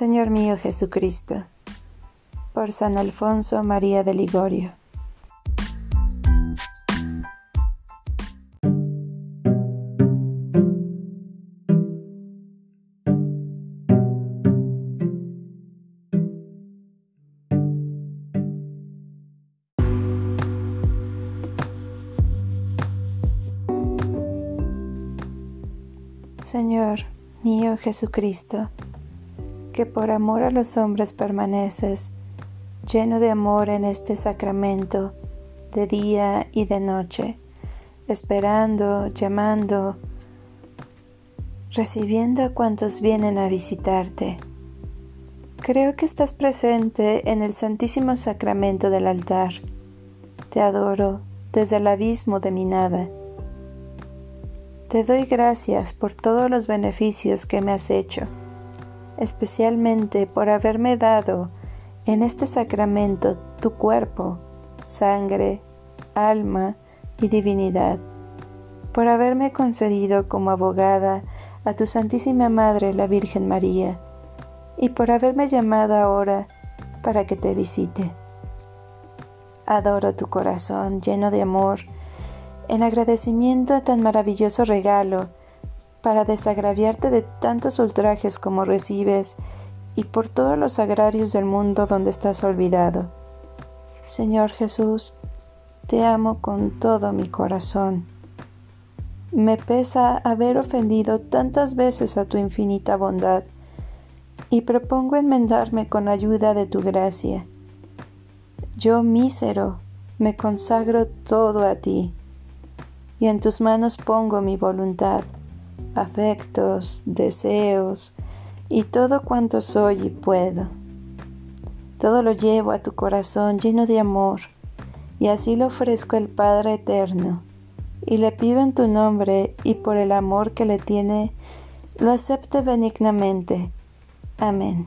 Señor mío Jesucristo, por San Alfonso María de Ligorio. Señor mío Jesucristo, que por amor a los hombres permaneces, lleno de amor en este sacramento, de día y de noche, esperando, llamando, recibiendo a cuantos vienen a visitarte. Creo que estás presente en el Santísimo Sacramento del altar. Te adoro desde el abismo de mi nada. Te doy gracias por todos los beneficios que me has hecho especialmente por haberme dado en este sacramento tu cuerpo, sangre, alma y divinidad, por haberme concedido como abogada a tu Santísima Madre la Virgen María, y por haberme llamado ahora para que te visite. Adoro tu corazón lleno de amor, en agradecimiento a tan maravilloso regalo, para desagraviarte de tantos ultrajes como recibes y por todos los agrarios del mundo donde estás olvidado. Señor Jesús, te amo con todo mi corazón. Me pesa haber ofendido tantas veces a tu infinita bondad y propongo enmendarme con ayuda de tu gracia. Yo mísero, me consagro todo a ti y en tus manos pongo mi voluntad afectos, deseos y todo cuanto soy y puedo. Todo lo llevo a tu corazón lleno de amor y así lo ofrezco al Padre Eterno y le pido en tu nombre y por el amor que le tiene, lo acepte benignamente. Amén.